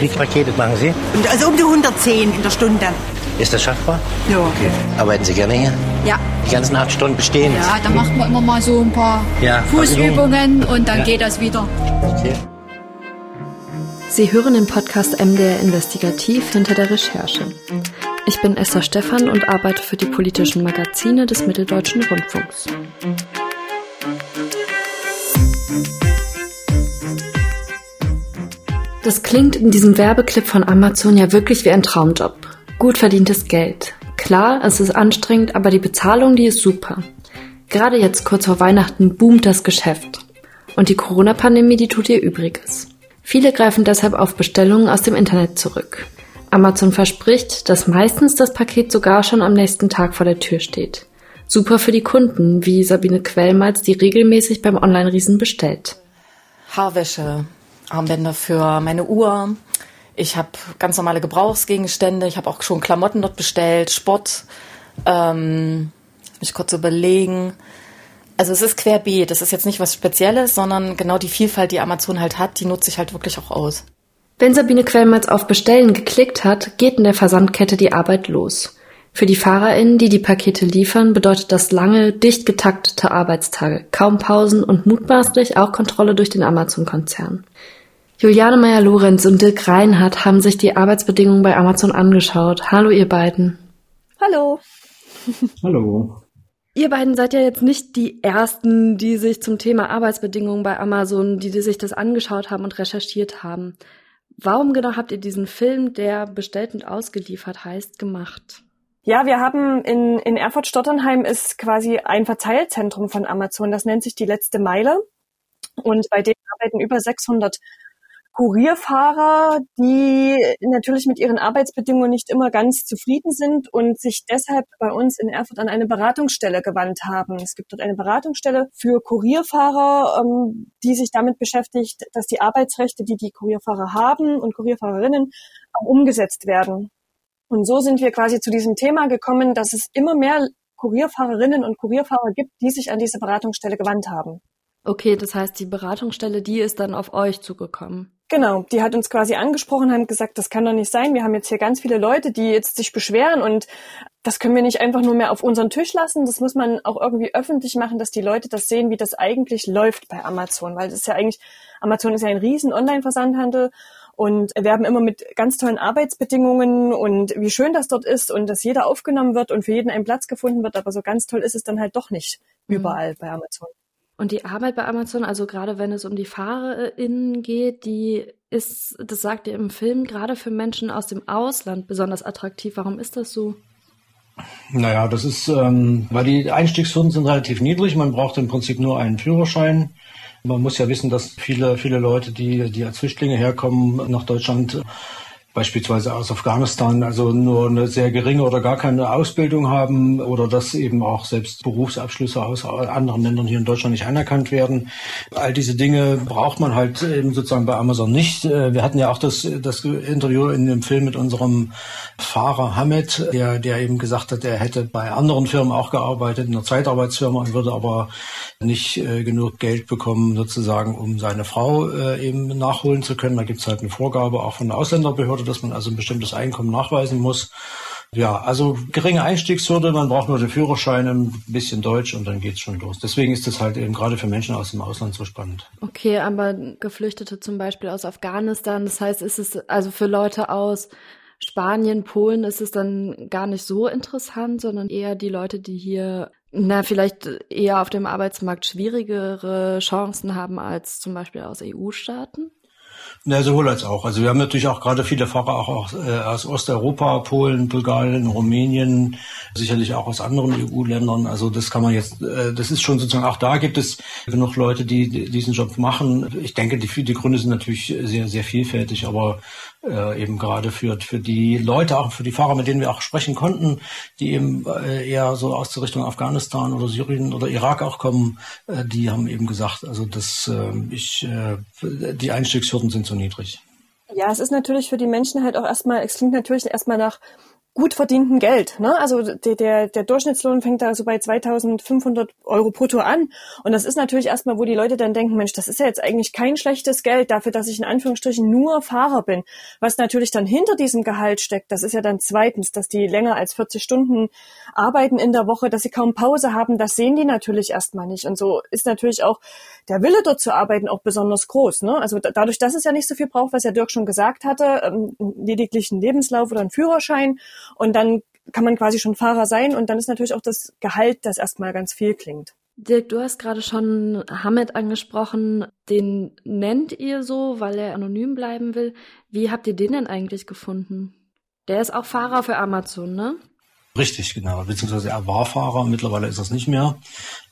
wie viele Pakete machen Sie? Also um die 110 in der Stunde. Ist das schaffbar? Ja. Okay. Arbeiten Sie gerne hier? Ja. Die ganzen acht Stunden bestehen? Ja, dann macht man immer mal so ein paar Ja, Fußübungen und dann Ja. geht das wieder. Okay. Sie hören den Podcast MDR Investigativ hinter der Recherche. Ich bin Esther Stephan und arbeite für die politischen Magazine des Mitteldeutschen Rundfunks. Das klingt in diesem Werbeclip von Amazon ja wirklich wie ein Traumjob. Gut verdientes Geld. Klar, es ist anstrengend, aber die Bezahlung, die ist super. Gerade jetzt kurz vor Weihnachten boomt das Geschäft. Und die Corona-Pandemie, die tut ihr Übriges. Viele greifen deshalb auf Bestellungen aus dem Internet zurück. Amazon verspricht, dass meistens das Paket sogar schon am nächsten Tag vor der Tür steht. Super für die Kunden, wie Sabine Quellmalz, die regelmäßig beim Online-Riesen bestellt. Haarwäsche, Armbänder für meine Uhr. Ich habe ganz normale Gebrauchsgegenstände. Ich habe auch schon Klamotten dort bestellt, Sport. Ähm, mich kurz überlegen. Also es ist querbeet. Das ist jetzt nicht was Spezielles, sondern genau die Vielfalt, die Amazon halt hat, die nutze ich halt wirklich auch aus. Wenn Sabine Quellmalz auf Bestellen geklickt hat, geht in der Versandkette die Arbeit los. Für die FahrerInnen, die die Pakete liefern, bedeutet das lange, dicht getaktete Arbeitstage, kaum Pausen und mutmaßlich auch Kontrolle durch den Amazon-Konzern. Juliane Meyer-Lorenz und Dirk Reinhardt haben sich die Arbeitsbedingungen bei Amazon angeschaut. Hallo ihr beiden. Hallo. Hallo. Ihr beiden seid ja jetzt nicht die Ersten, die sich zum Thema Arbeitsbedingungen bei Amazon, die, die sich das angeschaut haben und recherchiert haben. Warum genau habt ihr diesen Film, der bestellt und ausgeliefert heißt, gemacht? Ja, wir haben in, in Erfurt-Stotternheim ist quasi ein Verteilzentrum von Amazon. Das nennt sich die letzte Meile. Und bei dem arbeiten über 600 Kurierfahrer, die natürlich mit ihren Arbeitsbedingungen nicht immer ganz zufrieden sind und sich deshalb bei uns in Erfurt an eine Beratungsstelle gewandt haben. Es gibt dort eine Beratungsstelle für Kurierfahrer, ähm, die sich damit beschäftigt, dass die Arbeitsrechte, die die Kurierfahrer haben und Kurierfahrerinnen, auch umgesetzt werden. Und so sind wir quasi zu diesem Thema gekommen, dass es immer mehr Kurierfahrerinnen und Kurierfahrer gibt, die sich an diese Beratungsstelle gewandt haben. Okay, das heißt, die Beratungsstelle, die ist dann auf euch zugekommen. Genau, die hat uns quasi angesprochen, haben gesagt, das kann doch nicht sein. Wir haben jetzt hier ganz viele Leute, die jetzt sich beschweren und das können wir nicht einfach nur mehr auf unseren Tisch lassen. Das muss man auch irgendwie öffentlich machen, dass die Leute das sehen, wie das eigentlich läuft bei Amazon, weil das ist ja eigentlich, Amazon ist ja ein riesen Online-Versandhandel und werben immer mit ganz tollen Arbeitsbedingungen und wie schön das dort ist und dass jeder aufgenommen wird und für jeden ein Platz gefunden wird, aber so ganz toll ist es dann halt doch nicht Mhm. überall bei Amazon. Und die Arbeit bei Amazon, also gerade wenn es um die FahrerInnen geht, die ist, das sagt ihr im Film, gerade für Menschen aus dem Ausland besonders attraktiv. Warum ist das so? Naja, das ist, ähm, weil die Einstiegshürden sind relativ niedrig. Man braucht im Prinzip nur einen Führerschein. Man muss ja wissen, dass viele, viele Leute, die, die als Flüchtlinge herkommen nach Deutschland, beispielsweise aus Afghanistan, also nur eine sehr geringe oder gar keine Ausbildung haben oder dass eben auch selbst Berufsabschlüsse aus anderen Ländern hier in Deutschland nicht anerkannt werden. All diese Dinge braucht man halt eben sozusagen bei Amazon nicht. Äh, Wir hatten ja auch das, das Interview in dem Film mit unserem Fahrer Hamed, der, der eben gesagt hat, er hätte bei anderen Firmen auch gearbeitet, in einer Zeitarbeitsfirma und würde aber nicht äh, genug Geld bekommen, sozusagen, um seine Frau äh, eben nachholen zu können. Da gibt es halt eine Vorgabe auch von der Ausländerbehörde, dass man also ein bestimmtes Einkommen nachweisen muss. Ja, also geringe Einstiegshürde, man braucht nur den Führerschein, ein bisschen Deutsch und dann geht's schon los. Deswegen ist das halt eben gerade für Menschen aus dem Ausland so spannend. Okay, aber Geflüchtete zum Beispiel aus Afghanistan, das heißt, ist es also für Leute aus Spanien, Polen ist es dann gar nicht so interessant, sondern eher die Leute, die hier, na, vielleicht eher auf dem Arbeitsmarkt schwierigere Chancen haben als zum Beispiel aus EU-Staaten? Ja, sowohl als auch. Also wir haben natürlich auch gerade viele Fahrer auch, auch äh, aus Osteuropa, Polen, Bulgarien, Rumänien, sicherlich auch aus anderen EU-Ländern. Also das kann man jetzt, äh, das ist schon sozusagen, auch da gibt es genug Leute, die diesen Job machen. Ich denke, die, die Gründe sind natürlich sehr, sehr vielfältig, aber äh, eben gerade für, für die Leute, auch für die Fahrer, mit denen wir auch sprechen konnten, die eben äh, eher so aus der Richtung Afghanistan oder Syrien oder Irak auch kommen, äh, die haben eben gesagt, also dass äh, ich, äh, die Einstiegshürden sind so niedrig. Ja, es ist natürlich für die Menschen halt auch erstmal, es klingt natürlich erstmal nach gut verdienten Geld. Ne? Also der, der, der Durchschnittslohn fängt da so bei 2500 Euro brutto an. Und das ist natürlich erstmal, wo die Leute dann denken, Mensch, das ist ja jetzt eigentlich kein schlechtes Geld dafür, dass ich in Anführungsstrichen nur Fahrer bin. Was natürlich dann hinter diesem Gehalt steckt, das ist ja dann zweitens, dass die länger als 40 Stunden arbeiten in der Woche, dass sie kaum Pause haben, das sehen die natürlich erstmal nicht. Und so ist natürlich auch der Wille dort zu arbeiten auch besonders groß. Ne? Also dadurch, dass es ja nicht so viel braucht, was ja Dirk schon gesagt hatte, ähm, lediglich einen Lebenslauf oder einen Führerschein und dann kann man quasi schon Fahrer sein und dann ist natürlich auch das Gehalt, das erstmal ganz viel klingt. Dirk, du hast gerade schon Hamed angesprochen. Den nennt ihr so, weil er anonym bleiben will. Wie habt ihr den denn eigentlich gefunden? Der ist auch Fahrer für Amazon, ne? Richtig, genau. Beziehungsweise er war Fahrer, mittlerweile ist das nicht mehr.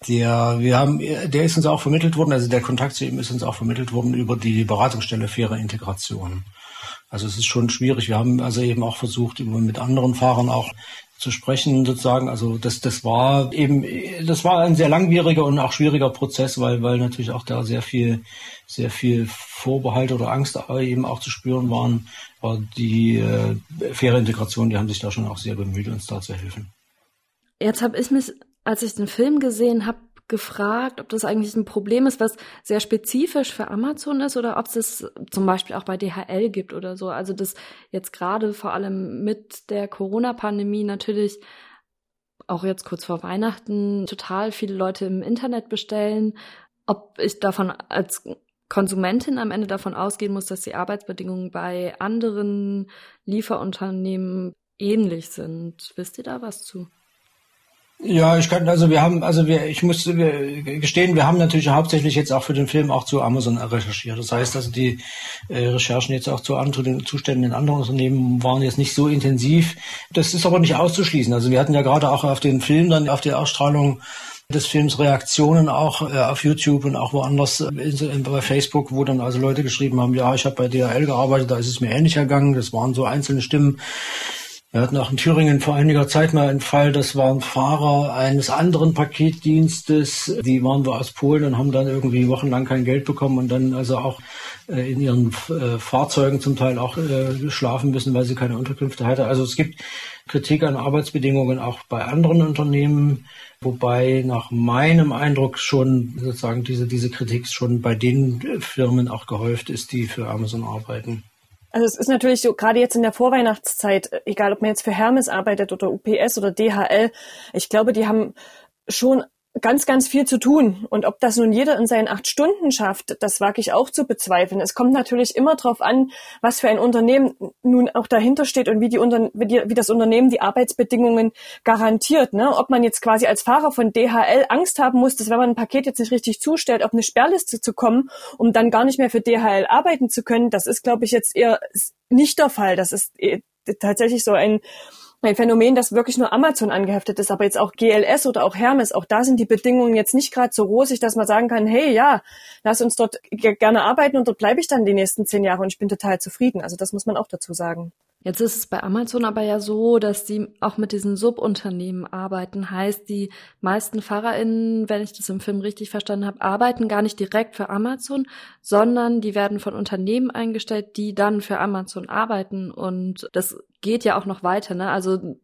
Der, wir haben, der ist uns auch vermittelt worden, also der Kontakt zu ihm ist uns auch vermittelt worden über die Beratungsstelle Faire Integration. Also es ist schon schwierig. Wir haben also eben auch versucht, mit anderen Fahrern auch zu sprechen, sozusagen. Also das, das war eben, das war ein sehr langwieriger und auch schwieriger Prozess, weil, weil natürlich auch da sehr viel, sehr viel Vorbehalt oder Angst eben auch zu spüren waren. Aber die äh, faire Integration, die haben sich da schon auch sehr bemüht, uns da zu helfen. Jetzt habe ich mich, als ich den Film gesehen habe, gefragt, ob das eigentlich ein Problem ist, was sehr spezifisch für Amazon ist oder ob es das zum Beispiel auch bei DHL gibt oder so. Also das jetzt gerade vor allem mit der Corona-Pandemie natürlich auch jetzt kurz vor Weihnachten total viele Leute im Internet bestellen. Ob ich davon als Konsumentin am Ende davon ausgehen muss, dass die Arbeitsbedingungen bei anderen Lieferunternehmen ähnlich sind. Wisst ihr da was zu? Ja, ich kann, also wir haben, also wir, ich muss gestehen, wir haben natürlich hauptsächlich jetzt auch für den Film auch zu Amazon recherchiert. Das heißt, also die äh, Recherchen jetzt auch zu anderen Zuständen in anderen Unternehmen waren jetzt nicht so intensiv. Das ist aber nicht auszuschließen. Also wir hatten ja gerade auch auf den Film dann auf die Ausstrahlung des Films Reaktionen auch äh, auf YouTube und auch woanders äh, bei Facebook, wo dann also Leute geschrieben haben, ja, ich habe bei DHL gearbeitet, da ist es mir ähnlich ergangen. Das waren so einzelne Stimmen. Wir hatten auch in Thüringen vor einiger Zeit mal einen Fall, das waren Fahrer eines anderen Paketdienstes, die waren wir aus Polen und haben dann irgendwie wochenlang kein Geld bekommen und dann also auch äh, in ihren äh, Fahrzeugen zum Teil auch äh, schlafen müssen, weil sie keine Unterkünfte hatten. Also es gibt Kritik an Arbeitsbedingungen auch bei anderen Unternehmen, wobei nach meinem Eindruck schon sozusagen diese, diese Kritik schon bei den Firmen auch gehäuft ist, die für Amazon arbeiten. Also es ist natürlich so, gerade jetzt in der Vorweihnachtszeit, egal ob man jetzt für Hermes arbeitet oder UPS oder DHL, ich glaube, die haben schon ganz, ganz viel zu tun. Und ob das nun jeder in seinen acht Stunden schafft, das wage ich auch zu bezweifeln. Es kommt natürlich immer darauf an, was für ein Unternehmen nun auch dahinter steht und wie, die Unter wie, die, wie das Unternehmen die Arbeitsbedingungen garantiert. Ne? Ob man jetzt quasi als Fahrer von DHL Angst haben muss, dass wenn man ein Paket jetzt nicht richtig zustellt, auf eine Sperrliste zu kommen, um dann gar nicht mehr für DHL arbeiten zu können, das ist, glaube ich, jetzt eher nicht der Fall. Das ist äh, tatsächlich so ein ein Phänomen, das wirklich nur Amazon angeheftet ist, aber jetzt auch GLS oder auch Hermes, auch da sind die Bedingungen jetzt nicht gerade so rosig, dass man sagen kann, hey, ja, lass uns dort gerne arbeiten und dort bleibe ich dann die nächsten zehn Jahre und ich bin total zufrieden. Also das muss man auch dazu sagen. Jetzt ist es bei Amazon aber ja so, dass sie auch mit diesen Subunternehmen arbeiten. Heißt, die meisten FahrerInnen, wenn ich das im Film richtig verstanden habe, arbeiten gar nicht direkt für Amazon, sondern die werden von Unternehmen eingestellt, die dann für Amazon arbeiten. Und das geht ja auch noch weiter, ne? Also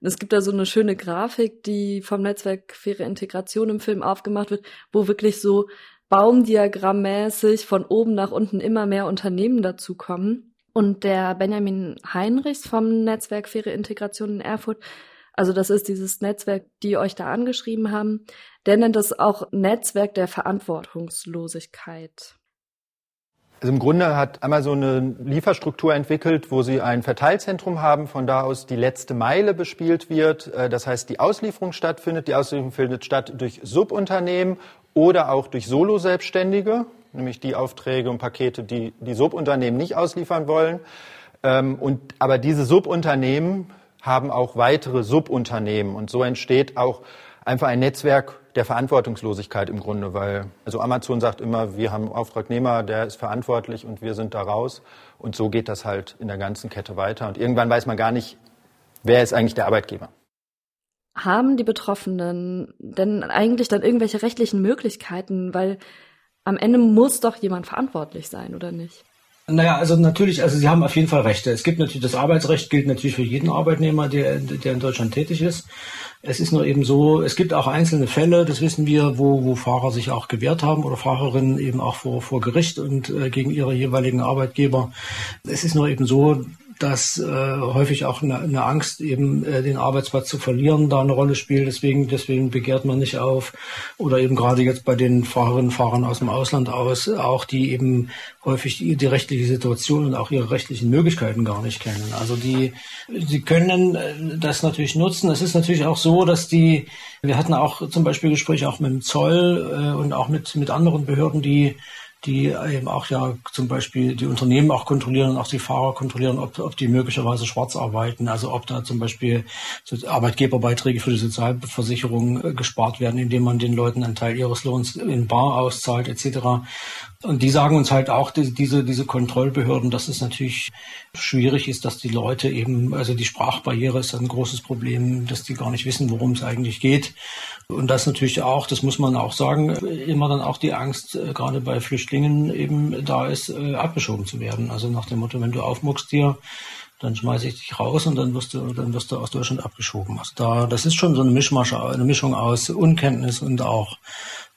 es gibt da so eine schöne Grafik, die vom Netzwerk Faire Integration im Film aufgemacht wird, wo wirklich so baumdiagrammmäßig von oben nach unten immer mehr Unternehmen dazukommen. Und der Benjamin Heinrichs vom Netzwerk Faire Integration in Erfurt, also das ist dieses Netzwerk, die euch da angeschrieben haben, der nennt das auch Netzwerk der Verantwortungslosigkeit. Also im Grunde hat Amazon eine Lieferstruktur entwickelt, wo sie ein Verteilzentrum haben, von da aus die letzte Meile bespielt wird. Äh, das heißt, die Auslieferung stattfindet. Die Auslieferung findet statt durch Subunternehmen oder auch durch Solo-Selbstständige nämlich die Aufträge und Pakete, die die Subunternehmen nicht ausliefern wollen. Ähm, und, aber diese Subunternehmen haben auch weitere Subunternehmen und so entsteht auch einfach ein Netzwerk der Verantwortungslosigkeit im Grunde, weil also Amazon sagt immer, wir haben einen Auftragnehmer, der ist verantwortlich und wir sind da raus und so geht das halt in der ganzen Kette weiter und irgendwann weiß man gar nicht, wer ist eigentlich der Arbeitgeber. Haben die Betroffenen denn eigentlich dann irgendwelche rechtlichen Möglichkeiten, weil am Ende muss doch jemand verantwortlich sein, oder nicht? Naja, also natürlich, also Sie haben auf jeden Fall Rechte. Es gibt natürlich, das Arbeitsrecht gilt natürlich für jeden Arbeitnehmer, der, der in Deutschland tätig ist. Es ist nur eben so, es gibt auch einzelne Fälle, das wissen wir, wo, wo Fahrer sich auch gewehrt haben oder Fahrerinnen eben auch vor, vor Gericht und äh, gegen ihre jeweiligen Arbeitgeber. Es ist nur eben so, dass äh, häufig auch eine, eine Angst, eben äh, den Arbeitsplatz zu verlieren, da eine Rolle spielt. Deswegen, deswegen begehrt man nicht auf. Oder eben gerade jetzt bei den Fahrerinnen und Fahrern aus dem Ausland aus, auch die eben häufig die, die rechtliche Situation und auch ihre rechtlichen Möglichkeiten gar nicht kennen. Also die, sie können äh, das natürlich nutzen. Es ist natürlich auch so, dass die, wir hatten auch zum Beispiel Gespräche auch mit dem Zoll äh, und auch mit, mit anderen Behörden, die die eben auch ja zum Beispiel die Unternehmen auch kontrollieren und auch die Fahrer kontrollieren, ob, ob die möglicherweise schwarz arbeiten, also ob da zum Beispiel Arbeitgeberbeiträge für die Sozialversicherung äh, gespart werden, indem man den Leuten einen Teil ihres Lohns in Bar auszahlt etc. Und die sagen uns halt auch, diese, diese Kontrollbehörden, dass es natürlich schwierig ist, dass die Leute eben, also die Sprachbarriere ist ein großes Problem, dass die gar nicht wissen, worum es eigentlich geht. Und das natürlich auch, das muss man auch sagen, immer dann auch die Angst, äh, gerade bei Flüchtlingen eben da ist, äh, abgeschoben zu werden. Also nach dem Motto, wenn du aufmuckst hier, dann schmeiße ich dich raus und dann wirst du, dann wirst du aus Deutschland abgeschoben. Also da, das ist schon so eine Mischmasche, eine Mischung aus Unkenntnis und auch,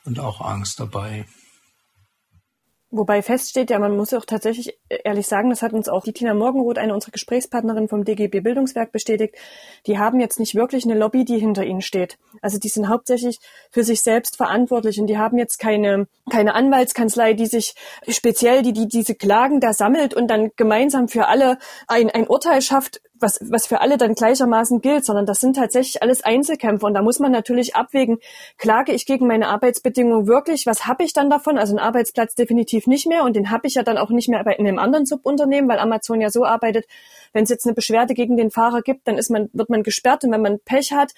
und auch Angst dabei. Wobei feststeht, ja, man muss auch tatsächlich ehrlich sagen, das hat uns auch die Tina Morgenroth, eine unserer Gesprächspartnerinnen vom DGB Bildungswerk bestätigt, die haben jetzt nicht wirklich eine Lobby, die hinter ihnen steht. Also die sind hauptsächlich für sich selbst verantwortlich und die haben jetzt keine, keine Anwaltskanzlei, die sich speziell die, die diese Klagen da sammelt und dann gemeinsam für alle ein, ein Urteil schafft, was, was für alle dann gleichermaßen gilt, sondern das sind tatsächlich alles Einzelkämpfe. Und da muss man natürlich abwägen, klage ich gegen meine Arbeitsbedingungen wirklich, was habe ich dann davon? Also einen Arbeitsplatz definitiv nicht mehr und den habe ich ja dann auch nicht mehr bei in einem anderen Subunternehmen, weil Amazon ja so arbeitet, wenn es jetzt eine Beschwerde gegen den Fahrer gibt, dann ist man, wird man gesperrt und wenn man Pech hat,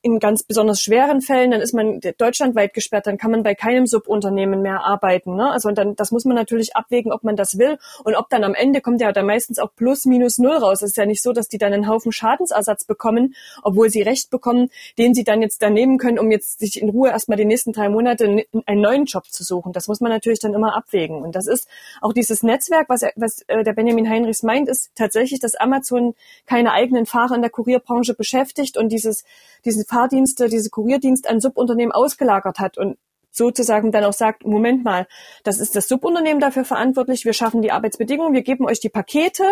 in ganz besonders schweren Fällen, dann ist man deutschlandweit gesperrt, dann kann man bei keinem Subunternehmen mehr arbeiten. Ne? Also dann, das muss man natürlich abwägen, ob man das will und ob dann am Ende kommt ja dann meistens auch plus minus null raus. Es ist ja nicht so, dass die dann einen Haufen Schadensersatz bekommen, obwohl sie Recht bekommen, den sie dann jetzt dann nehmen können, um jetzt sich in Ruhe erstmal die nächsten drei Monate einen neuen Job zu suchen. Das muss man natürlich dann immer abwägen. Und das ist auch dieses Netzwerk, was, was äh, der Benjamin Heinrichs meint, ist tatsächlich, dass Amazon keine eigenen Fahrer in der Kurierbranche beschäftigt und dieses, diese Fahrdienste, diese Kurierdienst an Subunternehmen ausgelagert hat und sozusagen dann auch sagt, Moment mal, das ist das Subunternehmen dafür verantwortlich, wir schaffen die Arbeitsbedingungen, wir geben euch die Pakete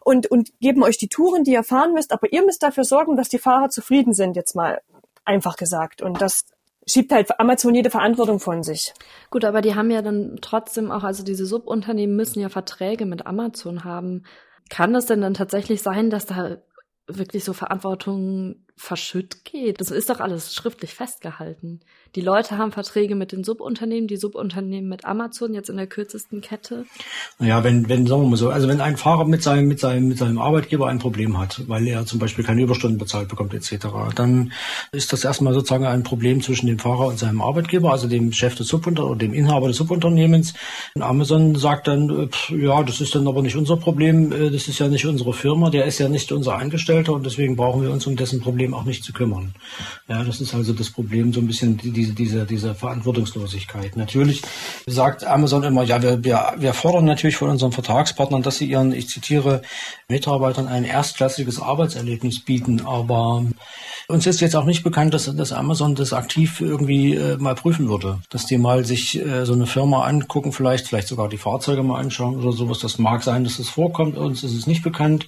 und, und geben euch die Touren, die ihr fahren müsst, aber ihr müsst dafür sorgen, dass die Fahrer zufrieden sind, jetzt mal einfach gesagt. Und das schiebt halt Amazon jede Verantwortung von sich. Gut, aber die haben ja dann trotzdem auch, also diese Subunternehmen müssen ja Verträge mit Amazon haben. Kann es denn dann tatsächlich sein, dass da wirklich so Verantwortung verschütt geht? Das ist doch alles schriftlich festgehalten. Die Leute haben Verträge mit den Subunternehmen, die Subunternehmen mit Amazon jetzt in der kürzesten Kette. Naja, wenn, wenn, sagen wir mal so, also wenn ein Fahrer mit seinem, mit seinem, mit seinem Arbeitgeber ein Problem hat, weil er zum Beispiel keine Überstunden bezahlt bekommt, etc., dann ist das erstmal sozusagen ein Problem zwischen dem Fahrer und seinem Arbeitgeber, also dem Chef des Subunternehmens oder dem Inhaber des Subunternehmens. Und Amazon sagt dann, pff, ja, das ist dann aber nicht unser Problem, äh, das ist ja nicht unsere Firma, der ist ja nicht unser Angestellter und deswegen brauchen wir uns um dessen Problem auch nicht zu kümmern. Ja, das ist also das Problem, so ein bisschen die, diese, diese, diese Verantwortungslosigkeit. Natürlich sagt Amazon immer, ja, wir, wir, wir fordern natürlich von unseren Vertragspartnern, dass sie ihren, ich zitiere, Mitarbeitern ein erstklassiges Arbeitserlebnis bieten, aber uns ist jetzt auch nicht bekannt, dass, dass Amazon das aktiv irgendwie äh, mal prüfen würde, dass die mal sich äh, so eine Firma angucken, vielleicht, vielleicht sogar die Fahrzeuge mal anschauen oder sowas. Das mag sein, dass es das vorkommt, uns ist es nicht bekannt.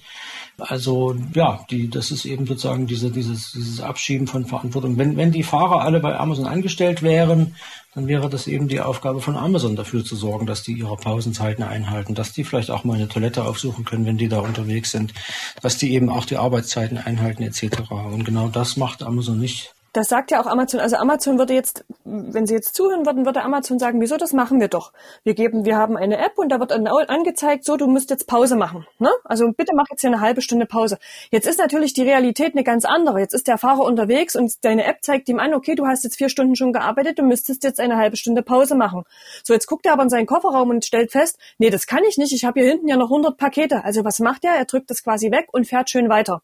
Also ja, die, das ist eben sozusagen diese, dieses, dieses Abschieben von Verantwortung. Wenn, wenn die Fahrer alle bei Amazon angestellt wären, dann wäre das eben die Aufgabe von Amazon dafür zu sorgen, dass die ihre Pausenzeiten einhalten, dass die vielleicht auch mal eine Toilette aufsuchen können, wenn die da unterwegs sind, dass die eben auch die Arbeitszeiten einhalten etc. Und genau das macht Amazon nicht. Das sagt ja auch Amazon. Also Amazon würde jetzt, wenn Sie jetzt zuhören würden, würde Amazon sagen, wieso, das machen wir doch. Wir geben, wir haben eine App und da wird angezeigt, so, du musst jetzt Pause machen. Ne? Also bitte mach jetzt hier eine halbe Stunde Pause. Jetzt ist natürlich die Realität eine ganz andere. Jetzt ist der Fahrer unterwegs und deine App zeigt ihm an, okay, du hast jetzt vier Stunden schon gearbeitet, du müsstest jetzt eine halbe Stunde Pause machen. So, jetzt guckt er aber in seinen Kofferraum und stellt fest, nee, das kann ich nicht, ich habe hier hinten ja noch 100 Pakete. Also was macht er? Er drückt das quasi weg und fährt schön weiter.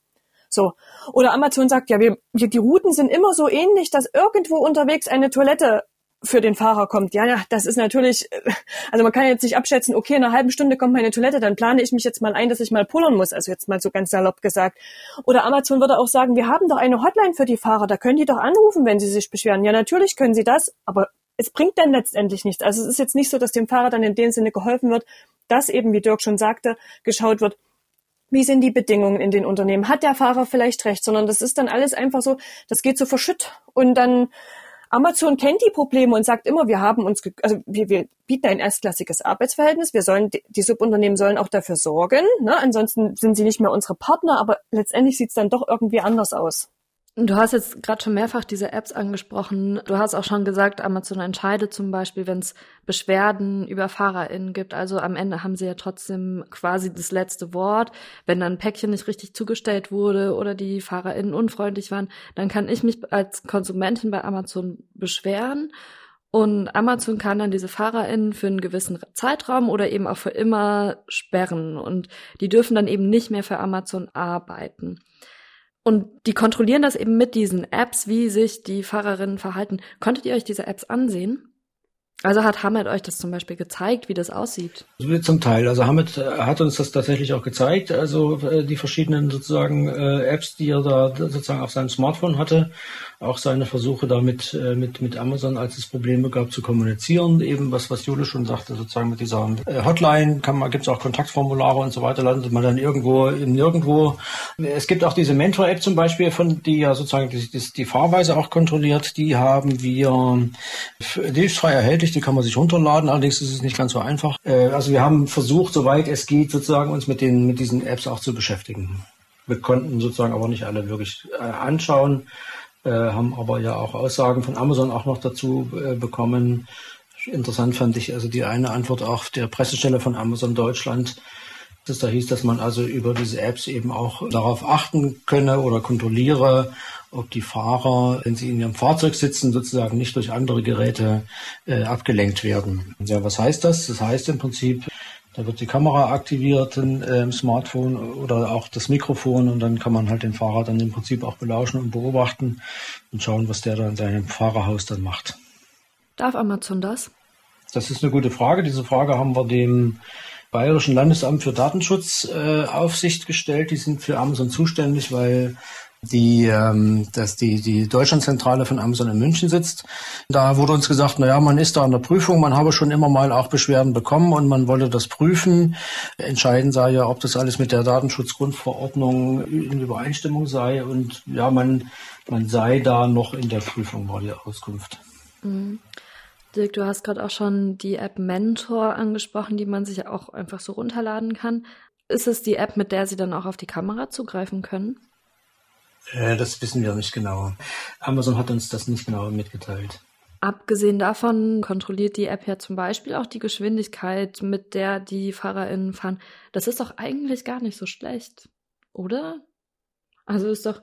So. Oder Amazon sagt, ja, wir, die Routen sind immer so ähnlich, dass irgendwo unterwegs eine Toilette für den Fahrer kommt. Ja, ja, das ist natürlich, also man kann jetzt nicht abschätzen, okay, in einer halben Stunde kommt meine Toilette, dann plane ich mich jetzt mal ein, dass ich mal pullern muss, also jetzt mal so ganz salopp gesagt. Oder Amazon würde auch sagen, wir haben doch eine Hotline für die Fahrer, da können die doch anrufen, wenn sie sich beschweren. Ja, natürlich können sie das, aber es bringt dann letztendlich nichts. Also es ist jetzt nicht so, dass dem Fahrer dann in dem Sinne geholfen wird, dass eben, wie Dirk schon sagte, geschaut wird, wie sind die Bedingungen in den Unternehmen? Hat der Fahrer vielleicht recht? Sondern das ist dann alles einfach so, das geht so verschütt und dann Amazon kennt die Probleme und sagt immer, wir haben uns, also wir, wir bieten ein erstklassiges Arbeitsverhältnis. Wir sollen, die Subunternehmen sollen auch dafür sorgen. Ne? Ansonsten sind sie nicht mehr unsere Partner, aber letztendlich sieht es dann doch irgendwie anders aus. Du hast jetzt gerade schon mehrfach diese Apps angesprochen. Du hast auch schon gesagt, Amazon entscheidet zum Beispiel, wenn es Beschwerden über FahrerInnen gibt. Also am Ende haben sie ja trotzdem quasi das letzte Wort. Wenn dann ein Päckchen nicht richtig zugestellt wurde oder die FahrerInnen unfreundlich waren, dann kann ich mich als Konsumentin bei Amazon beschweren. Und Amazon kann dann diese FahrerInnen für einen gewissen Zeitraum oder eben auch für immer sperren. Und die dürfen dann eben nicht mehr für Amazon arbeiten. Und die kontrollieren das eben mit diesen Apps, wie sich die Fahrerinnen verhalten. Konntet ihr euch diese Apps ansehen? Also hat Hamid euch das zum Beispiel gezeigt, wie das aussieht? Zum Teil. Also Hamid äh, hat uns das tatsächlich auch gezeigt. Also äh, die verschiedenen sozusagen äh, Apps, die er da sozusagen auf seinem Smartphone hatte auch seine Versuche damit mit, mit Amazon, als es Probleme gab, zu kommunizieren. Eben was, was Jule schon sagte, sozusagen mit dieser Hotline gibt es auch Kontaktformulare und so weiter, landet man dann irgendwo in nirgendwo. Es gibt auch diese Mentor-App zum Beispiel, von die ja sozusagen die, die, die Fahrweise auch kontrolliert. Die haben wir, die ist erhältlich, die kann man sich runterladen. Allerdings ist es nicht ganz so einfach. Äh, also wir haben versucht, soweit es geht, sozusagen uns mit den mit diesen Apps auch zu beschäftigen. Wir konnten sozusagen aber nicht alle wirklich äh, anschauen äh, haben aber ja auch Aussagen von Amazon auch noch dazu äh, bekommen. Interessant fand ich also die eine Antwort auch der Pressestelle von Amazon Deutschland, dass da hieß, dass man also über diese Apps eben auch darauf achten könne oder kontrolliere, ob die Fahrer, wenn sie in ihrem Fahrzeug sitzen, sozusagen nicht durch andere Geräte äh, abgelenkt werden. Ja, was heißt das? Das heißt im Prinzip, da wird die Kamera aktiviert im äh, Smartphone oder auch das Mikrofon und dann kann man halt den Fahrer dann im Prinzip auch belauschen und beobachten und schauen, was der da in seinem Fahrerhaus dann macht. Darf Amazon das? Das ist eine gute Frage. Diese Frage haben wir dem Bayerischen Landesamt für Datenschutz äh, Aufsicht gestellt. Die sind für Amazon zuständig, weil die, ähm, dass die, die Deutschlandzentrale von Amazon in München sitzt. Da wurde uns gesagt, na ja, man ist da an der Prüfung, man habe schon immer mal auch Beschwerden bekommen und man wolle das prüfen. Entscheidend sei ja, ob das alles mit der Datenschutzgrundverordnung in Übereinstimmung sei und ja, man, man sei da noch in der Prüfung, war die Auskunft. Mhm. Dirk, du hast gerade auch schon die App Mentor angesprochen, die man sich auch einfach so runterladen kann. Ist es die App, mit der Sie dann auch auf die Kamera zugreifen können? Äh, das wissen wir nicht genau. Amazon hat uns das nicht genau mitgeteilt. Abgesehen davon kontrolliert die App ja zum Beispiel auch die Geschwindigkeit, mit der die FahrerInnen fahren. Das ist doch eigentlich gar nicht so schlecht, oder? Also ist doch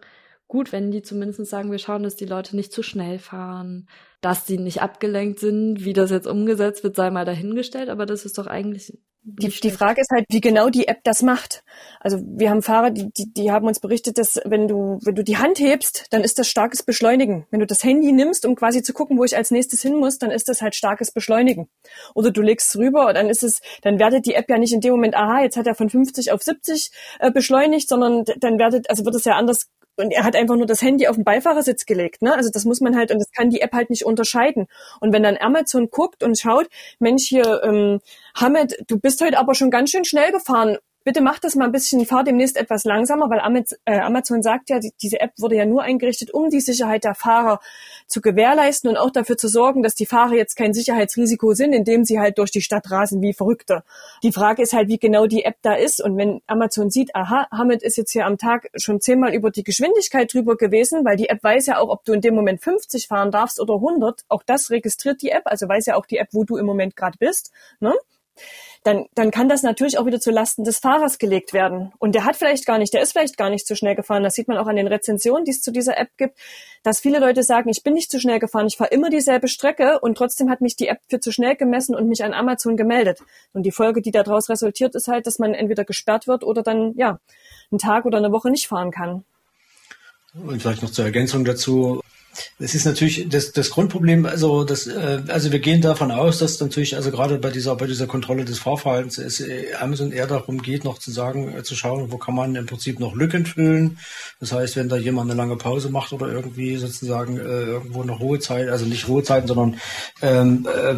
gut, wenn die zumindest sagen, wir schauen, dass die Leute nicht zu schnell fahren, dass sie nicht abgelenkt sind. Wie das jetzt umgesetzt wird, sei mal dahingestellt, aber das ist doch eigentlich die, die Frage ist halt, wie genau die App das macht. Also wir haben Fahrer, die, die, die haben uns berichtet, dass wenn du, wenn du die Hand hebst, dann ist das starkes Beschleunigen. Wenn du das Handy nimmst, um quasi zu gucken, wo ich als nächstes hin muss, dann ist das halt starkes Beschleunigen. Oder du legst es rüber, dann ist es, dann wertet die App ja nicht in dem Moment, aha, jetzt hat er von 50 auf 70 äh, beschleunigt, sondern dann wertet, also wird es ja anders und er hat einfach nur das Handy auf den Beifahrersitz gelegt. Ne? Also das muss man halt, und das kann die App halt nicht unterscheiden. Und wenn dann Amazon guckt und schaut, Mensch, hier, ähm, Hamed, du bist heute aber schon ganz schön schnell gefahren bitte mach das mal ein bisschen, fahr demnächst etwas langsamer, weil äh, Amazon sagt ja, diese App wurde ja nur eingerichtet, um die Sicherheit der Fahrer zu gewährleisten und auch dafür zu sorgen, dass die Fahrer jetzt kein Sicherheitsrisiko sind, indem sie halt durch die Stadt rasen wie Verrückte. Die Frage ist halt, wie genau die App da ist und wenn Amazon sieht, aha, Hamid ist jetzt hier am Tag schon zehnmal über die Geschwindigkeit drüber gewesen, weil die App weiß ja auch, ob du in dem Moment 50 fahren darfst oder 100, auch das registriert die App, also weiß ja auch die App, wo du im Moment gerade bist, ne? Dann, dann kann das natürlich auch wieder zu Lasten des Fahrers gelegt werden. Und der hat vielleicht gar nicht, der ist vielleicht gar nicht zu schnell gefahren. Das sieht man auch an den Rezensionen, die es zu dieser App gibt, dass viele Leute sagen, ich bin nicht zu schnell gefahren, ich fahre immer dieselbe Strecke und trotzdem hat mich die App für zu schnell gemessen und mich an Amazon gemeldet. Und die Folge, die daraus resultiert, ist halt, dass man entweder gesperrt wird oder dann, ja, einen Tag oder eine Woche nicht fahren kann. Und vielleicht noch zur Ergänzung dazu Das ist natürlich das, das Grundproblem. Also, das, äh, also wir gehen davon aus, dass natürlich also gerade bei dieser bei dieser Kontrolle des Fahrverhaltens es Amazon eher darum geht, noch zu sagen, äh, zu schauen, wo kann man im Prinzip noch Lücken füllen. Das heißt, wenn da jemand eine lange Pause macht oder irgendwie sozusagen äh, irgendwo eine Ruhezeit, also nicht Ruhezeiten, sondern ähm, äh,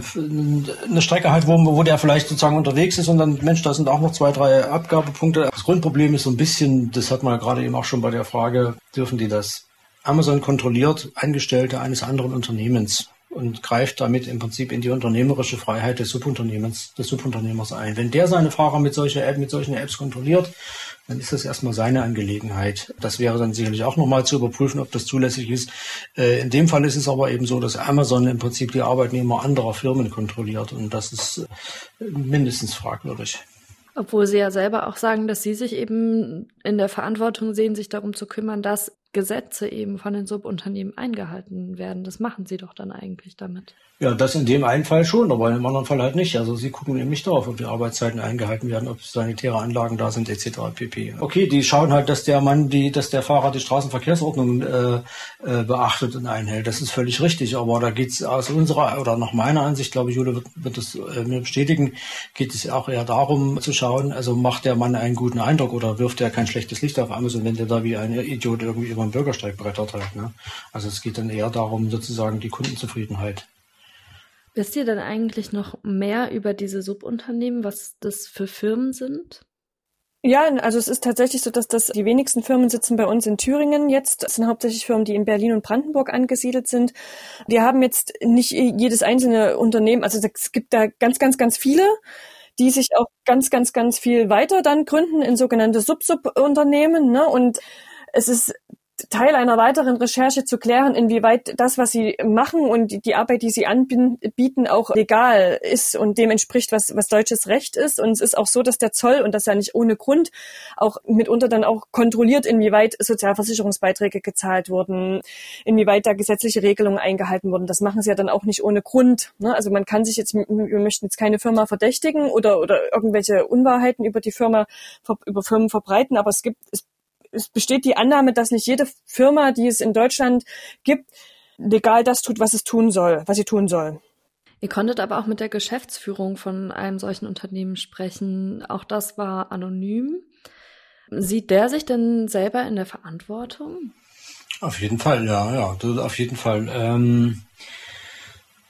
eine Strecke halt, wo, wo der vielleicht sozusagen unterwegs ist und dann Mensch, da sind auch noch zwei drei Abgabepunkte. Das Grundproblem ist so ein bisschen, das hat man ja gerade eben auch schon bei der Frage, dürfen die das Amazon kontrolliert Angestellte eines anderen Unternehmens und greift damit im Prinzip in die unternehmerische Freiheit des Subunternehmens, des Subunternehmers ein. Wenn der seine Fahrer mit, solcher App, mit solchen Apps kontrolliert, dann ist das erstmal seine Angelegenheit. Das wäre dann sicherlich auch nochmal zu überprüfen, ob das zulässig ist. Äh, in dem Fall ist es aber eben so, dass Amazon im Prinzip die Arbeitnehmer anderer Firmen kontrolliert und das ist äh, mindestens fragwürdig. Obwohl Sie ja selber auch sagen, dass Sie sich eben in der Verantwortung sehen, sich darum zu kümmern, dass Gesetze eben von den Subunternehmen eingehalten werden. Das machen Sie doch dann eigentlich damit. Ja, das in dem einen Fall schon, aber dem anderen Fall halt nicht. Also sie gucken eben nicht drauf, ob die Arbeitszeiten eingehalten werden, ob sanitäre Anlagen da sind, etc. pp. Okay, die schauen halt, dass der Mann, die, dass der Fahrer die Straßenverkehrsordnung äh, äh, beachtet und einhält. Das ist völlig richtig. Aber da geht's aus unserer oder nach meiner Ansicht, glaube ich, Jule wird, wird das äh, mir bestätigen, geht es auch eher darum zu schauen, also macht der Mann einen guten Eindruck oder wirft er kein schlechtes Licht auf Amazon, wenn der da wie ein Idiot irgendwie über den Bürgersteig brettert halt. Ne? Also es geht dann eher darum, sozusagen die Kundenzufriedenheit. Wisst ihr denn eigentlich noch mehr über diese Subunternehmen, was das für Firmen sind? Ja, also es ist tatsächlich so, dass das die wenigsten Firmen sitzen bei uns in Thüringen jetzt. Es sind hauptsächlich Firmen, die in Berlin und Brandenburg angesiedelt sind. Wir haben jetzt nicht jedes einzelne Unternehmen, also es gibt da ganz, ganz, ganz viele, die sich auch ganz, ganz, ganz viel weiter dann gründen in sogenannte Sub-Sub-Unternehmen. Ne? Und es ist Teil einer weiteren Recherche zu klären, inwieweit das, was sie machen und die Arbeit, die sie anbieten, auch legal ist und dem entspricht, was, was deutsches Recht ist. Und es ist auch so, dass der Zoll, und das ja nicht ohne Grund, auch mitunter dann auch kontrolliert, inwieweit Sozialversicherungsbeiträge gezahlt wurden, inwieweit da gesetzliche Regelungen eingehalten wurden. Das machen sie ja dann auch nicht ohne Grund. Ne? Also man kann sich jetzt, wir möchten jetzt keine Firma verdächtigen oder, oder irgendwelche Unwahrheiten über die Firma, über Firmen verbreiten, aber es gibt, es es besteht die Annahme, dass nicht jede Firma, die es in Deutschland gibt, legal das tut, was es tun soll, was sie tun soll. Ihr konntet aber auch mit der Geschäftsführung von einem solchen Unternehmen sprechen. Auch das war anonym. Sieht der sich denn selber in der Verantwortung? Auf jeden Fall, ja, ja, auf jeden Fall. Ähm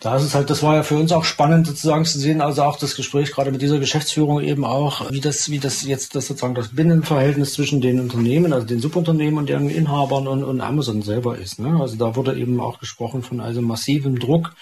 da ist halt, das war ja für uns auch spannend sozusagen zu sehen, also auch das Gespräch gerade mit dieser Geschäftsführung eben auch, wie das, wie das jetzt das sozusagen das Binnenverhältnis zwischen den Unternehmen, also den Subunternehmen und deren Inhabern und, und Amazon selber ist. Ne? Also da wurde eben auch gesprochen von also massivem Druck,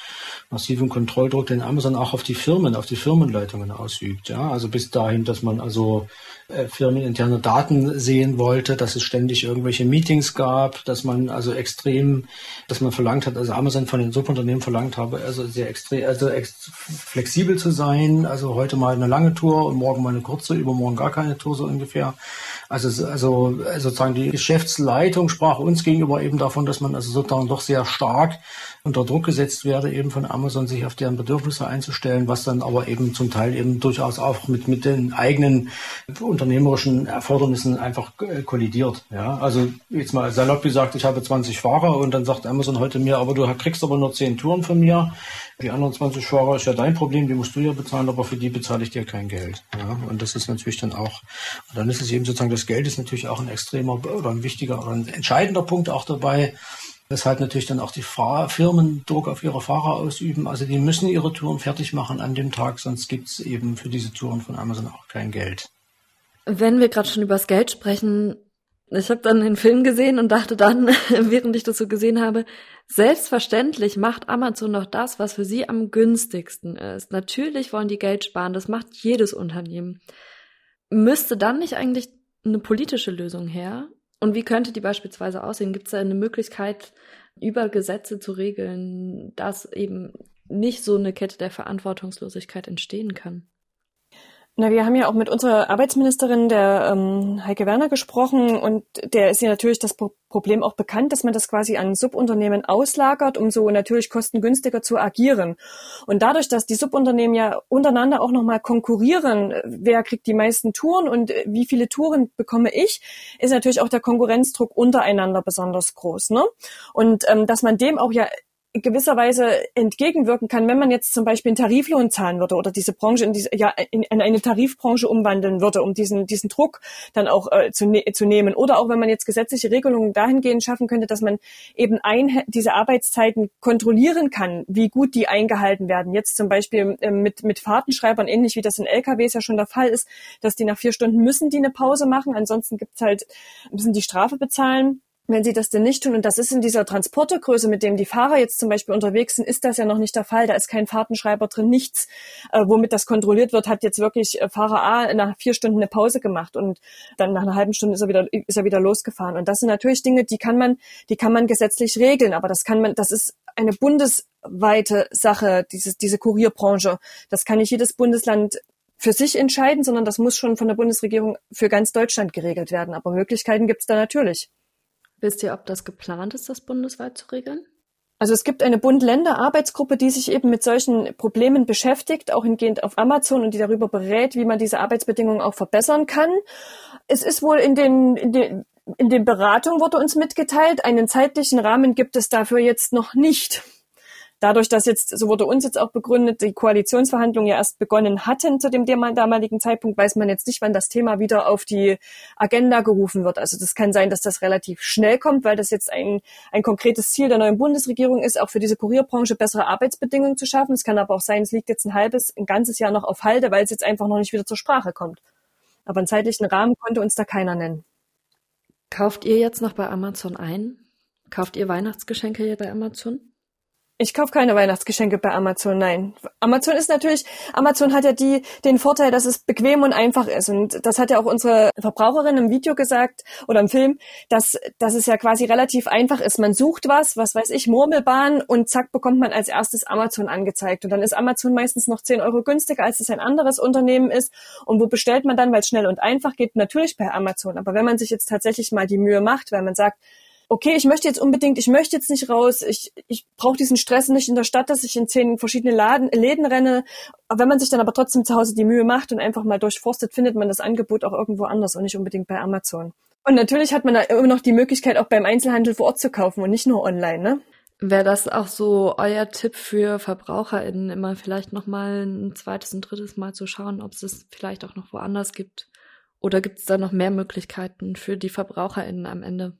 massivem Kontrolldruck, den Amazon auch auf die Firmen, auf die Firmenleitungen ausübt. Ja, also bis dahin, dass man also äh, firmeninterne Daten sehen wollte, dass es ständig irgendwelche Meetings gab, dass man also extrem, dass man verlangt hat, also Amazon von den Subunternehmen verlangt habe, also sehr extrem, also ex flexibel zu sein, also heute mal eine lange Tour und morgen mal eine kurze, übermorgen gar keine Tour so ungefähr. Also, also sozusagen die Geschäftsleitung sprach uns gegenüber eben davon, dass man also sozusagen doch sehr stark unter Druck gesetzt werde, eben von Amazon sich auf deren Bedürfnisse einzustellen, was dann aber eben zum Teil eben durchaus auch mit, mit den eigenen unternehmerischen Erfordernissen einfach äh, kollidiert. Ja, also jetzt mal salopp gesagt, ich habe 20 Fahrer und dann sagt Amazon heute mir, aber du kriegst aber nur 10 Touren von mir. Die anderen 20 Fahrer ist ja dein Problem, die musst du ja bezahlen, aber für die bezahle ich dir kein Geld. Ja, und das ist natürlich dann auch, dann ist es eben sozusagen, das Geld ist natürlich auch ein extremer oder ein wichtiger oder ein entscheidender Punkt auch dabei, weshalb natürlich dann auch die Fahr Firmen Druck auf ihre Fahrer ausüben. Also die müssen ihre Touren fertig machen an dem Tag, sonst gibt es eben für diese Touren von Amazon auch kein Geld. Wenn wir gerade schon über das Geld sprechen, ich habe dann den Film gesehen und dachte dann, während ich das so gesehen habe, selbstverständlich macht Amazon noch das, was für sie am günstigsten ist. Natürlich wollen die Geld sparen, das macht jedes Unternehmen. Müsste dann nicht eigentlich eine politische Lösung her? Und wie könnte die beispielsweise aussehen? Gibt es da eine Möglichkeit, über Gesetze zu regeln, dass eben nicht so eine Kette der Verantwortungslosigkeit entstehen kann? Na, wir haben ja auch mit unserer Arbeitsministerin, der ähm, Heike Werner, gesprochen und der ist ja natürlich das Problem auch bekannt, dass man das quasi an Subunternehmen auslagert, um so natürlich kostengünstiger zu agieren. Und dadurch, dass die Subunternehmen ja untereinander auch nochmal konkurrieren, wer kriegt die meisten Touren und wie viele Touren bekomme ich, ist natürlich auch der Konkurrenzdruck untereinander besonders groß. Ne? Und ähm, dass man dem auch ja gewisser Weise entgegenwirken kann, wenn man jetzt zum Beispiel einen Tariflohn zahlen würde oder diese Branche in, diese, ja, in, in eine Tarifbranche umwandeln würde, um diesen, diesen Druck dann auch äh, zu, ne zu nehmen. Oder auch wenn man jetzt gesetzliche Regelungen dahingehend schaffen könnte, dass man eben ein, diese Arbeitszeiten kontrollieren kann, wie gut die eingehalten werden. Jetzt zum Beispiel äh, mit, mit Fahrtenschreibern, ähnlich wie das in LKWs ja schon der Fall ist, dass die nach vier Stunden müssen die eine Pause machen, ansonsten gibt's halt, müssen die Strafe bezahlen wenn sie das denn nicht tun, und das ist in dieser Transportergröße, mit dem die Fahrer jetzt zum Beispiel unterwegs sind, ist das ja noch nicht der Fall. Da ist kein Fahrtenschreiber drin, nichts, äh, womit das kontrolliert wird, hat jetzt wirklich äh, Fahrer A nach vier Stunden eine Pause gemacht und dann nach einer halben Stunde ist er wieder, ist er wieder losgefahren. Und das sind natürlich Dinge, die kann man, die kann man gesetzlich regeln, aber das kann man, das ist eine bundesweite Sache, dieses, diese Kurierbranche. Das kann nicht jedes Bundesland für sich entscheiden, sondern das muss schon von der Bundesregierung für ganz Deutschland geregelt werden. Aber Möglichkeiten gibt es da natürlich. Wisst ihr, ob das geplant ist, das bundesweit zu regeln? Also es gibt eine Bund-Länder-Arbeitsgruppe, die sich eben mit solchen Problemen beschäftigt, auch hingehend auf Amazon und die darüber berät, wie man diese Arbeitsbedingungen auch verbessern kann. Es ist wohl in den, in den, in den Beratungen wurde uns mitgeteilt, einen zeitlichen Rahmen gibt es dafür jetzt noch nicht. Dadurch, dass jetzt, so wurde uns jetzt auch begründet, die Koalitionsverhandlungen ja erst begonnen hatten zu dem damaligen Zeitpunkt, weiß man jetzt nicht, wann das Thema wieder auf die Agenda gerufen wird. Also das kann sein, dass das relativ schnell kommt, weil das jetzt ein, ein konkretes Ziel der neuen Bundesregierung ist, auch für diese Kurierbranche bessere Arbeitsbedingungen zu schaffen. Es kann aber auch sein, es liegt jetzt ein halbes, ein ganzes Jahr noch auf Halde, weil es jetzt einfach noch nicht wieder zur Sprache kommt. Aber einen zeitlichen Rahmen konnte uns da keiner nennen. Kauft ihr jetzt noch bei Amazon ein? Kauft ihr Weihnachtsgeschenke hier bei Amazon? Ich kaufe keine Weihnachtsgeschenke bei Amazon, nein. Amazon ist natürlich, Amazon hat ja die, den Vorteil, dass es bequem und einfach ist. Und das hat ja auch unsere Verbraucherin im Video gesagt oder im Film, dass, dass es ja quasi relativ einfach ist. Man sucht was, was weiß ich, Murmelbahn und zack, bekommt man als erstes Amazon angezeigt. Und dann ist Amazon meistens noch 10 Euro günstiger, als es ein anderes Unternehmen ist. Und wo bestellt man dann, weil es schnell und einfach geht? Natürlich bei Amazon. Aber wenn man sich jetzt tatsächlich mal die Mühe macht, weil man sagt, okay, ich möchte jetzt unbedingt, ich möchte jetzt nicht raus, ich, ich brauche diesen Stress nicht in der Stadt, dass ich in zehn verschiedene Laden, Läden renne. Wenn man sich dann aber trotzdem zu Hause die Mühe macht und einfach mal durchforstet, findet man das Angebot auch irgendwo anders und nicht unbedingt bei Amazon. Und natürlich hat man da immer noch die Möglichkeit, auch beim Einzelhandel vor Ort zu kaufen und nicht nur online, ne? Wäre das auch so euer Tipp für VerbraucherInnen, immer vielleicht nochmal ein zweites und drittes Mal zu schauen, ob es es vielleicht auch noch woanders gibt? Oder gibt es da noch mehr Möglichkeiten für die VerbraucherInnen am Ende?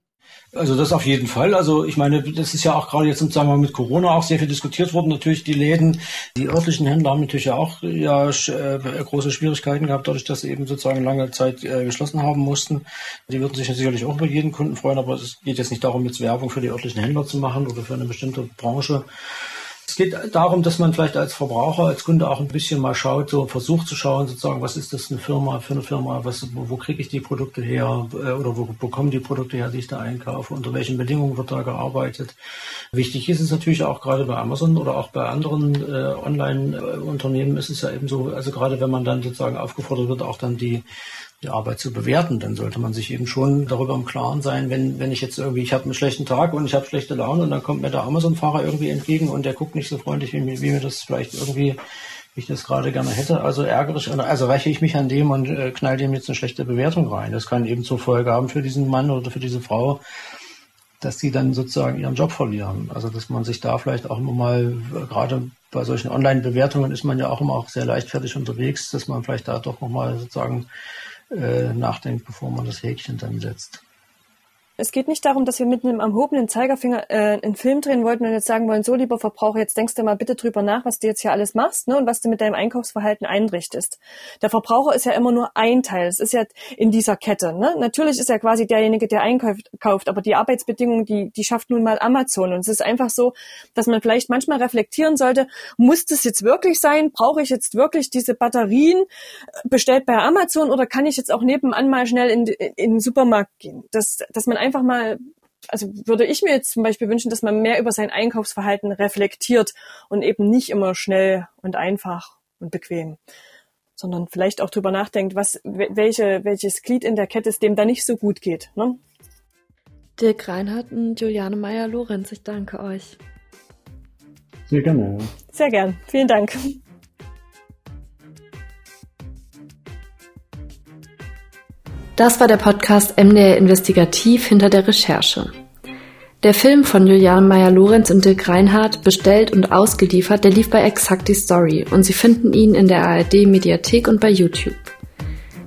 Also das auf jeden Fall. Also ich meine, das ist ja auch gerade jetzt mal mit Corona auch sehr viel diskutiert worden. Natürlich die Läden, die örtlichen Händler haben natürlich auch ja äh, große Schwierigkeiten gehabt, dadurch, dass sie eben sozusagen lange Zeit äh, geschlossen haben mussten. Die würden sich sicherlich auch über jeden Kunden freuen, aber es geht jetzt nicht darum, jetzt Werbung für die örtlichen Händler zu machen oder für eine bestimmte Branche. Geht darum, dass man vielleicht als Verbraucher, als Kunde auch ein bisschen mal schaut, so versucht zu schauen, sozusagen, was ist das eine Firma für eine Firma, was, wo, wo kriege ich die Produkte her äh, oder wo, wo kommen die Produkte her, die ich da einkaufe, unter welchen Bedingungen wird da gearbeitet. Wichtig ist es natürlich auch gerade bei Amazon oder auch bei anderen äh, Online-Unternehmen ist es ja eben so, also gerade wenn man dann sozusagen aufgefordert wird, auch dann die die Arbeit zu bewerten, dann sollte man sich eben schon darüber im Klaren sein, wenn, wenn ich jetzt irgendwie, ich habe einen schlechten Tag und ich habe schlechte Laune und dann kommt mir der Amazon-Fahrer irgendwie entgegen und der guckt nicht so freundlich, wie, wie mir das vielleicht irgendwie, wie ich das gerade gerne hätte. Also ärgere ich, also räche ich mich an dem und äh, knall dem jetzt eine schlechte Bewertung rein. Das kann eben zur Folge haben für diesen Mann oder für diese Frau, dass sie dann sozusagen ihren Job verlieren. Also dass man sich da vielleicht auch immer mal, gerade bei solchen Online-Bewertungen ist man ja auch immer auch sehr leichtfertig unterwegs, dass man vielleicht da doch nochmal sozusagen äh, nachdenkt, bevor man das Häkchen dann setzt. Es geht nicht darum, dass wir mit einem erhobenen Zeigerfinger äh, einen Film drehen wollten und jetzt sagen wollen, so lieber Verbraucher, jetzt denkst du mal bitte drüber nach, was du jetzt hier alles machst ne, und was du mit deinem Einkaufsverhalten einrichtest. Der Verbraucher ist ja immer nur ein Teil. Es ist ja in dieser Kette. Ne? Natürlich ist er quasi derjenige, der einkauft, aber die Arbeitsbedingungen, die, die schafft nun mal Amazon. Und es ist einfach so, dass man vielleicht manchmal reflektieren sollte, muss das jetzt wirklich sein? Brauche ich jetzt wirklich diese Batterien äh, bestellt bei Amazon oder kann ich jetzt auch nebenan mal schnell in, in den Supermarkt gehen? Das, dass man einfach mal, also würde ich mir jetzt zum Beispiel wünschen, dass man mehr über sein Einkaufsverhalten reflektiert und eben nicht immer schnell und einfach und bequem. sondern vielleicht auch drüber nachdenkt, was, welche, welches Glied in der Kette es dem da nicht so gut geht. Ne? Dirk Reinhardt und Juliane Meyer-Lorenz, ich danke euch. Sehr gerne. Sehr gern. Vielen Dank. Das war der Podcast MDR Investigativ hinter der Recherche. Der Film von Juliane Meyer-Lorenz und Dirk Reinhardt, bestellt und ausgeliefert, der lief bei Exakt die Story und Sie finden ihn in der ARD Mediathek und bei YouTube.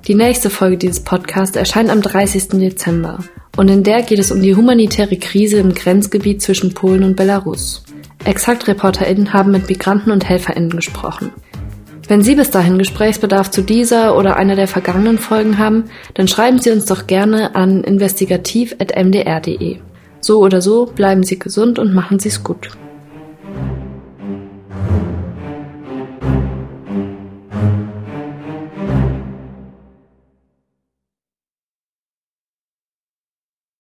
Die nächste Folge dieses Podcasts erscheint am 30. Dezember und in der geht es um die humanitäre Krise im Grenzgebiet zwischen Polen und Belarus. Exakt-ReporterInnen haben mit Migranten und HelferInnen gesprochen. Wenn Sie bis dahin Gesprächsbedarf zu dieser oder einer der vergangenen Folgen haben, dann schreiben Sie uns doch gerne an investigativ.mdr.de. So oder so bleiben Sie gesund und machen Sie es gut.